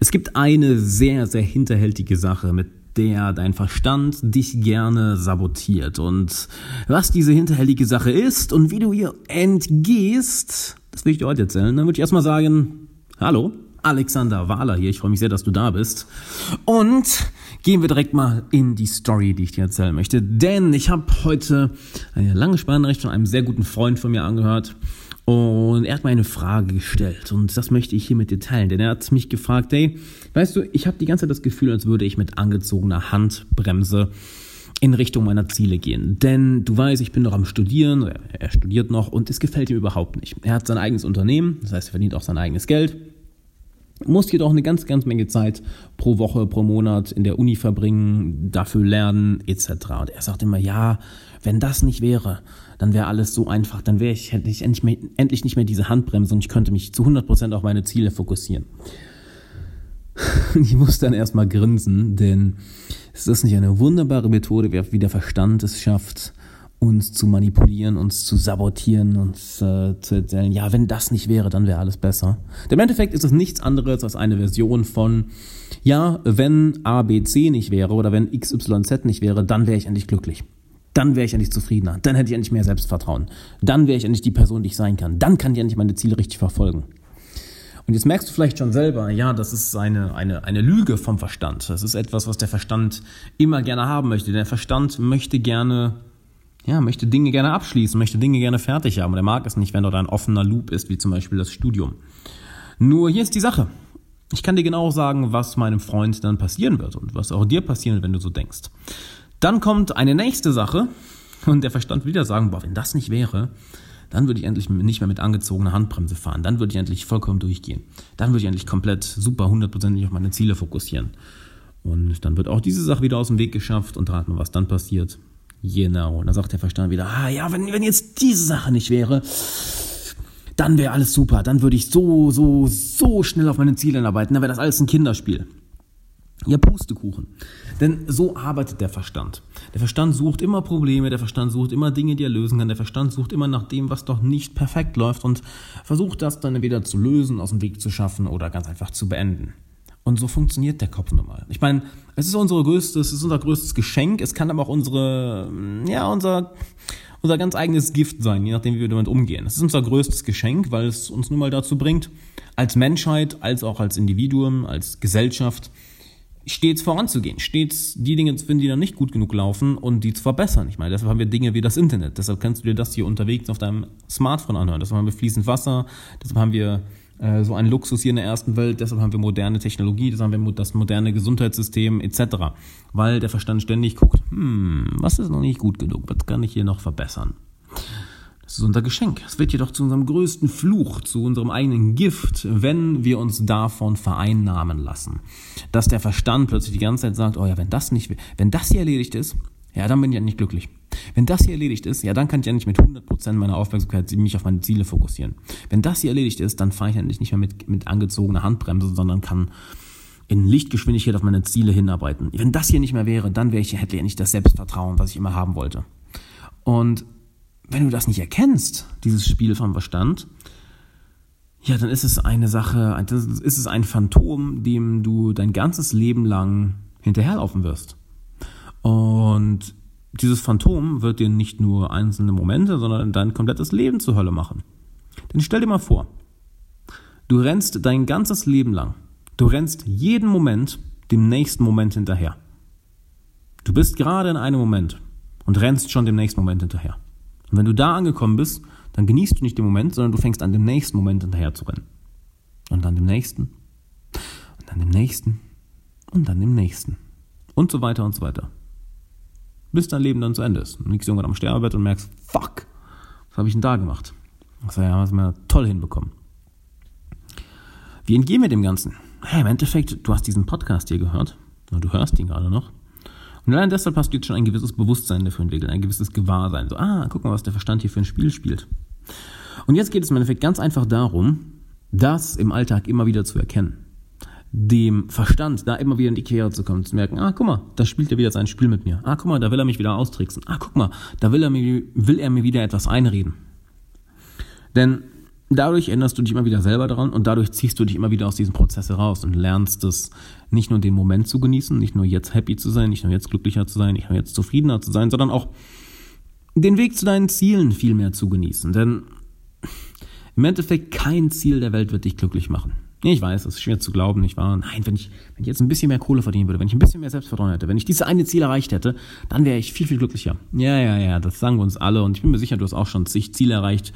Es gibt eine sehr, sehr hinterhältige Sache, mit der dein Verstand dich gerne sabotiert. Und was diese hinterhältige Sache ist und wie du ihr entgehst, das will ich dir heute erzählen. Dann würde ich erstmal sagen, hallo, Alexander Wahler hier. Ich freue mich sehr, dass du da bist. Und gehen wir direkt mal in die Story, die ich dir erzählen möchte. Denn ich habe heute eine lange Sprachnachricht von einem sehr guten Freund von mir angehört. Und er hat mir eine Frage gestellt und das möchte ich hier mit dir teilen, denn er hat mich gefragt, hey, weißt du, ich habe die ganze Zeit das Gefühl, als würde ich mit angezogener Handbremse in Richtung meiner Ziele gehen. Denn du weißt, ich bin noch am Studieren, er studiert noch und es gefällt ihm überhaupt nicht. Er hat sein eigenes Unternehmen, das heißt, er verdient auch sein eigenes Geld, muss jedoch eine ganz, ganz Menge Zeit pro Woche, pro Monat in der Uni verbringen, dafür lernen etc. Und er sagt immer, ja, wenn das nicht wäre, dann wäre alles so einfach, dann wäre ich, hätte ich endlich, mehr, endlich nicht mehr diese Handbremse und ich könnte mich zu 100% auf meine Ziele fokussieren. ich muss dann erstmal grinsen, denn es ist nicht eine wunderbare Methode, wie der Verstand es schafft, uns zu manipulieren, uns zu sabotieren, uns äh, zu erzählen, ja, wenn das nicht wäre, dann wäre alles besser. Denn im Endeffekt ist es nichts anderes als eine Version von, ja, wenn A, B, C nicht wäre oder wenn X, Y, Z nicht wäre, dann wäre ich endlich glücklich. Dann wäre ich endlich zufriedener. Dann hätte ich endlich mehr Selbstvertrauen. Dann wäre ich endlich die Person, die ich sein kann. Dann kann ich endlich meine Ziele richtig verfolgen. Und jetzt merkst du vielleicht schon selber, ja, das ist eine, eine, eine Lüge vom Verstand. Das ist etwas, was der Verstand immer gerne haben möchte. Der Verstand möchte gerne, ja, möchte Dinge gerne abschließen, möchte Dinge gerne fertig haben. Und er mag es nicht, wenn dort ein offener Loop ist, wie zum Beispiel das Studium. Nur hier ist die Sache. Ich kann dir genau sagen, was meinem Freund dann passieren wird und was auch dir passieren wird, wenn du so denkst. Dann kommt eine nächste Sache und der Verstand wieder sagen, boah, wenn das nicht wäre, dann würde ich endlich nicht mehr mit angezogener Handbremse fahren. Dann würde ich endlich vollkommen durchgehen. Dann würde ich endlich komplett super hundertprozentig auf meine Ziele fokussieren. Und dann wird auch diese Sache wieder aus dem Weg geschafft und raten, was dann passiert. Genau. Und dann sagt der Verstand wieder, ah ja, wenn, wenn jetzt diese Sache nicht wäre, dann wäre alles super. Dann würde ich so, so, so schnell auf meine Ziele arbeiten. Dann wäre das alles ein Kinderspiel. Ja, Pustekuchen. Denn so arbeitet der Verstand. Der Verstand sucht immer Probleme, der Verstand sucht immer Dinge, die er lösen kann, der Verstand sucht immer nach dem, was doch nicht perfekt läuft und versucht das dann entweder zu lösen, aus dem Weg zu schaffen oder ganz einfach zu beenden. Und so funktioniert der Kopf nun mal. Ich meine, es ist unsere größtes, es ist unser größtes Geschenk, es kann aber auch unsere, ja, unser, unser ganz eigenes Gift sein, je nachdem, wie wir damit umgehen. Es ist unser größtes Geschenk, weil es uns nun mal dazu bringt, als Menschheit, als auch als Individuum, als Gesellschaft, stets voranzugehen, stets die Dinge zu finden, die dann nicht gut genug laufen und die zu verbessern. Ich meine, deshalb haben wir Dinge wie das Internet, deshalb kannst du dir das hier unterwegs auf deinem Smartphone anhören, deshalb haben wir fließend Wasser, deshalb haben wir äh, so einen Luxus hier in der ersten Welt, deshalb haben wir moderne Technologie, deshalb haben wir das moderne Gesundheitssystem etc. Weil der Verstand ständig guckt, hm, was ist noch nicht gut genug, was kann ich hier noch verbessern? Das ist unser Geschenk. Es wird jedoch zu unserem größten Fluch, zu unserem eigenen Gift, wenn wir uns davon vereinnahmen lassen. Dass der Verstand plötzlich die ganze Zeit sagt, oh ja, wenn das nicht, wenn das hier erledigt ist, ja, dann bin ich ja nicht glücklich. Wenn das hier erledigt ist, ja, dann kann ich ja nicht mit 100% meiner Aufmerksamkeit mich auf meine Ziele fokussieren. Wenn das hier erledigt ist, dann fahre ich ja nicht mehr mit, mit angezogener Handbremse, sondern kann in Lichtgeschwindigkeit auf meine Ziele hinarbeiten. Wenn das hier nicht mehr wäre, dann wäre ich, hätte ich nicht das Selbstvertrauen, was ich immer haben wollte. Und wenn du das nicht erkennst, dieses Spiel vom Verstand, ja, dann ist es eine Sache, ist es ein Phantom, dem du dein ganzes Leben lang hinterherlaufen wirst. Und dieses Phantom wird dir nicht nur einzelne Momente, sondern dein komplettes Leben zur Hölle machen. Denn stell dir mal vor, du rennst dein ganzes Leben lang, du rennst jeden Moment dem nächsten Moment hinterher. Du bist gerade in einem Moment und rennst schon dem nächsten Moment hinterher. Und wenn du da angekommen bist, dann genießt du nicht den Moment, sondern du fängst an, dem nächsten Moment hinterher zu rennen. Und dann dem nächsten. Und dann dem nächsten. Und dann dem nächsten. Und so weiter und so weiter. Bis dein Leben dann zu Ende ist. Du liegst irgendwann am Sterbebett und merkst, fuck, was habe ich denn da gemacht? Das haben wir toll hinbekommen. Wie entgehen wir dem Ganzen? Hey, im Endeffekt, du hast diesen Podcast hier gehört. Du hörst ihn gerade noch. Und allein deshalb hast du jetzt schon ein gewisses Bewusstsein dafür entwickelt, ein gewisses Gewahrsein. So, ah, guck mal, was der Verstand hier für ein Spiel spielt. Und jetzt geht es im Endeffekt ganz einfach darum, das im Alltag immer wieder zu erkennen. Dem Verstand da immer wieder in die Quere zu kommen, zu merken, ah, guck mal, da spielt er wieder sein Spiel mit mir. Ah, guck mal, da will er mich wieder austricksen. Ah, guck mal, da will er mir, will er mir wieder etwas einreden. Denn dadurch erinnerst du dich immer wieder selber daran und dadurch ziehst du dich immer wieder aus diesem Prozess heraus und lernst es nicht nur den Moment zu genießen, nicht nur jetzt happy zu sein, nicht nur jetzt glücklicher zu sein, nicht nur jetzt zufriedener zu sein, sondern auch den Weg zu deinen Zielen viel mehr zu genießen. Denn im Endeffekt kein Ziel der Welt wird dich glücklich machen. Ich weiß, das ist schwer zu glauben, nicht wahr? Nein, wenn ich, wenn ich jetzt ein bisschen mehr Kohle verdienen würde, wenn ich ein bisschen mehr Selbstvertrauen hätte, wenn ich dieses eine Ziel erreicht hätte, dann wäre ich viel, viel glücklicher. Ja, ja, ja, das sagen wir uns alle und ich bin mir sicher, du hast auch schon zig Ziele erreicht,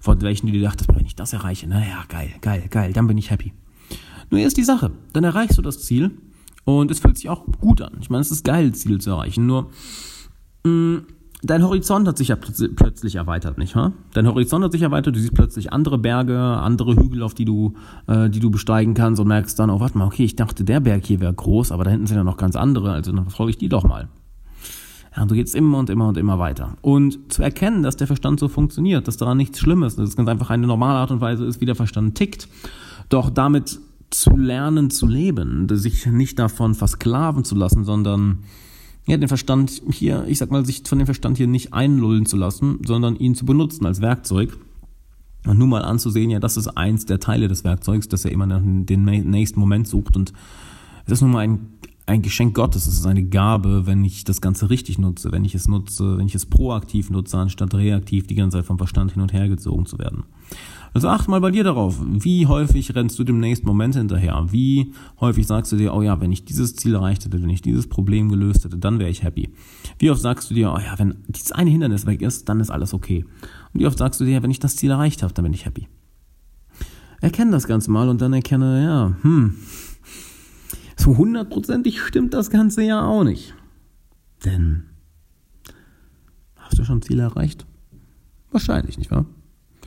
von welchen du dir dachtest, wenn ich das erreiche, naja, geil, geil, geil, dann bin ich happy. Nur ist die Sache, dann erreichst du das Ziel und es fühlt sich auch gut an. Ich meine, es ist geil, Ziel zu erreichen, nur mh, mm, dein Horizont hat sich ja plötzlich erweitert, nicht wahr? Dein Horizont hat sich erweitert, du siehst plötzlich andere Berge, andere Hügel, auf die du, äh, die du besteigen kannst und merkst dann, oh, warte mal, okay, ich dachte, der Berg hier wäre groß, aber da hinten sind ja noch ganz andere, also dann verfolge ich die doch mal. Ja, und du gehst immer und immer und immer weiter. Und zu erkennen, dass der Verstand so funktioniert, dass daran nichts Schlimmes, dass es ganz einfach eine normale Art und Weise ist, wie der Verstand tickt, doch damit zu lernen zu leben, sich nicht davon versklaven zu lassen, sondern ja, den Verstand hier, ich sag mal, sich von dem Verstand hier nicht einlullen zu lassen, sondern ihn zu benutzen als Werkzeug. Und nun mal anzusehen, ja, das ist eins der Teile des Werkzeugs, dass er immer den nächsten Moment sucht. Und es ist nun mal ein, ein Geschenk Gottes, es ist eine Gabe, wenn ich das Ganze richtig nutze, wenn ich es nutze, wenn ich es proaktiv nutze, anstatt reaktiv die ganze Zeit vom Verstand hin und her gezogen zu werden. Also acht mal bei dir darauf. Wie häufig rennst du dem nächsten Moment hinterher? Wie häufig sagst du dir, oh ja, wenn ich dieses Ziel erreicht hätte, wenn ich dieses Problem gelöst hätte, dann wäre ich happy. Wie oft sagst du dir, oh ja, wenn dieses eine Hindernis weg ist, dann ist alles okay. Und wie oft sagst du dir, wenn ich das Ziel erreicht habe, dann bin ich happy. Erkenne das Ganze mal und dann erkenne, ja, hm, so hundertprozentig stimmt das Ganze ja auch nicht. Denn hast du schon Ziele erreicht? Wahrscheinlich, nicht wahr?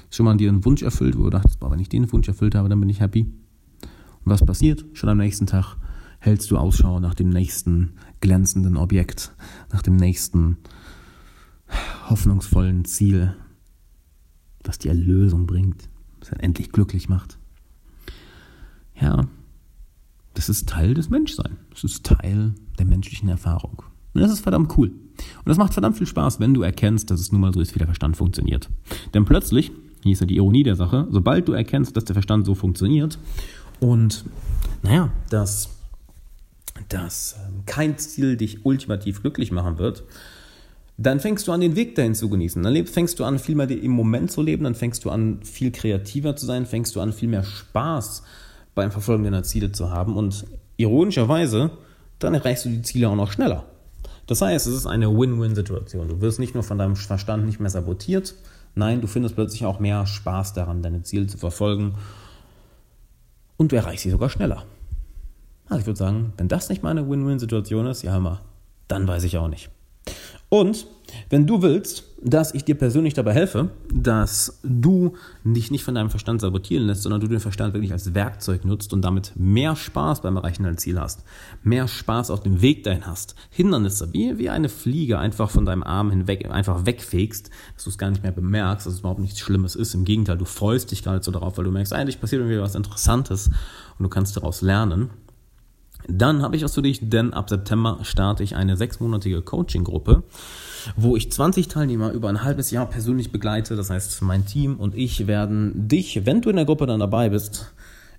Schon mal dir einen Wunsch erfüllt, wo du dachtest, boah, wenn ich den Wunsch erfüllt habe, dann bin ich happy. Und was passiert? Schon am nächsten Tag hältst du Ausschau nach dem nächsten glänzenden Objekt, nach dem nächsten hoffnungsvollen Ziel, das die Erlösung bringt, das einen endlich glücklich macht. Ja, das ist Teil des Menschseins. Das ist Teil der menschlichen Erfahrung. Und das ist verdammt cool. Und das macht verdammt viel Spaß, wenn du erkennst, dass es nun mal so ist, wie der Verstand funktioniert. Denn plötzlich hier ist ja die Ironie der Sache. Sobald du erkennst, dass der Verstand so funktioniert und, naja, dass, dass ähm, kein Ziel dich ultimativ glücklich machen wird, dann fängst du an, den Weg dahin zu genießen. Dann fängst du an, viel mehr im Moment zu leben, dann fängst du an, viel kreativer zu sein, fängst du an, viel mehr Spaß beim Verfolgen deiner Ziele zu haben und ironischerweise, dann erreichst du die Ziele auch noch schneller. Das heißt, es ist eine Win-Win-Situation. Du wirst nicht nur von deinem Verstand nicht mehr sabotiert, Nein, du findest plötzlich auch mehr Spaß daran, deine Ziele zu verfolgen. Und du erreichst sie sogar schneller. Also ich würde sagen, wenn das nicht mal eine Win-Win-Situation ist, ja immer, dann weiß ich auch nicht. Und wenn du willst, dass ich dir persönlich dabei helfe, dass du dich nicht von deinem Verstand sabotieren lässt, sondern du den Verstand wirklich als Werkzeug nutzt und damit mehr Spaß beim Erreichen deiner Ziele hast, mehr Spaß auf dem Weg dahin hast, Hindernisse wie, wie eine Fliege einfach von deinem Arm hinweg, einfach wegfegst, dass du es gar nicht mehr bemerkst, dass es überhaupt nichts Schlimmes ist. Im Gegenteil, du freust dich nicht so darauf, weil du merkst, eigentlich passiert irgendwie was Interessantes und du kannst daraus lernen. Dann habe ich was für dich, denn ab September starte ich eine sechsmonatige Coaching-Gruppe, wo ich 20 Teilnehmer über ein halbes Jahr persönlich begleite. Das heißt, mein Team und ich werden dich, wenn du in der Gruppe dann dabei bist,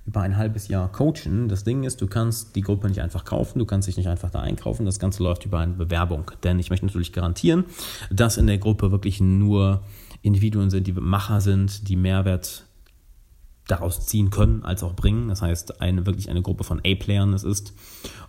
über ein halbes Jahr coachen. Das Ding ist, du kannst die Gruppe nicht einfach kaufen, du kannst dich nicht einfach da einkaufen. Das Ganze läuft über eine Bewerbung. Denn ich möchte natürlich garantieren, dass in der Gruppe wirklich nur Individuen sind, die Macher sind, die Mehrwert daraus ziehen können, als auch bringen. Das heißt, eine, wirklich eine Gruppe von A-Playern es ist.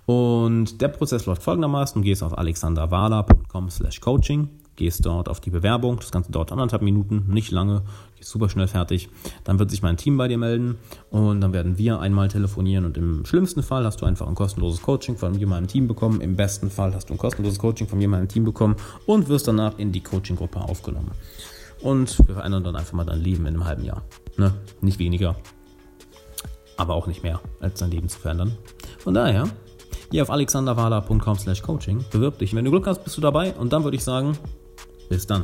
Und der Prozess läuft folgendermaßen. Du gehst auf alexanderwala.com slash coaching, gehst dort auf die Bewerbung. Das Ganze dauert anderthalb Minuten, nicht lange, geht super schnell fertig. Dann wird sich mein Team bei dir melden und dann werden wir einmal telefonieren und im schlimmsten Fall hast du einfach ein kostenloses Coaching von mir meinem Team bekommen. Im besten Fall hast du ein kostenloses Coaching von mir meinem Team bekommen und wirst danach in die Coaching-Gruppe aufgenommen. Und wir verändern dann einfach mal dein Leben in einem halben Jahr. Ne? Nicht weniger, aber auch nicht mehr, als dein Leben zu verändern. Von daher, geh auf alexanderwala.com slash coaching, bewirb dich. Wenn du Glück hast, bist du dabei und dann würde ich sagen, bis dann.